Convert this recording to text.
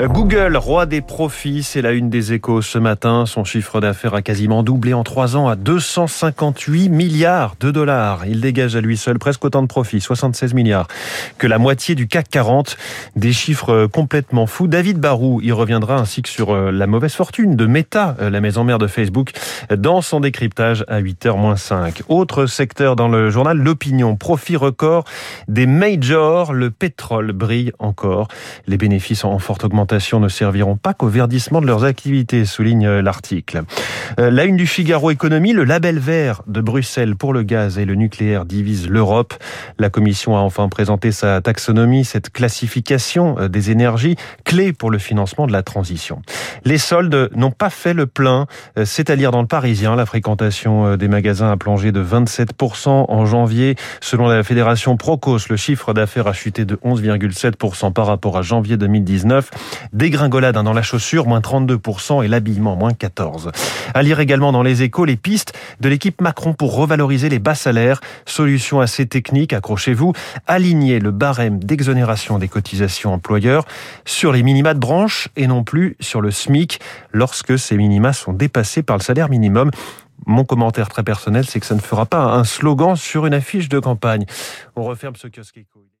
Euh, Google, roi des profits, c'est la une des échos ce matin. Son chiffre d'affaires a quasiment doublé en trois ans à 258 milliards de dollars. Il dégage à lui seul presque autant de profits, 76 milliards, que la moitié du CAC 40. Des chiffres complètement fous. David Barou y reviendra ainsi que sur euh, la mauvaise fortune de Meta, euh, la maison mère de Facebook, dans son décryptage à 8h-5. Autre secteur dans le journal, l'opinion. Profit record des majors. Le pétrole brille encore. Les bénéfices en forte augmentation ne serviront pas qu'au verdissement de leurs activités, souligne l'article. Euh, la une du Figaro Économie, le label vert de Bruxelles pour le gaz et le nucléaire divise l'Europe. La Commission a enfin présenté sa taxonomie, cette classification euh, des énergies, clé pour le financement de la transition. Les soldes n'ont pas fait le plein, euh, c'est à dire dans le Parisien. La fréquentation des magasins a plongé de 27% en janvier. Selon la Fédération Procos, le chiffre d'affaires a chuté de 11,7% par rapport à janvier 2019. Dégringolade hein, dans la chaussure, moins 32% et l'habillement, moins 14%. À lire également dans les échos les pistes de l'équipe Macron pour revaloriser les bas salaires. Solution assez technique, accrochez-vous. Aligner le barème d'exonération des cotisations employeurs sur les minima de branche et non plus sur le SMIC lorsque ces minima sont dépassés par le salaire minimum. Mon commentaire très personnel, c'est que ça ne fera pas un slogan sur une affiche de campagne. On referme ce kiosque.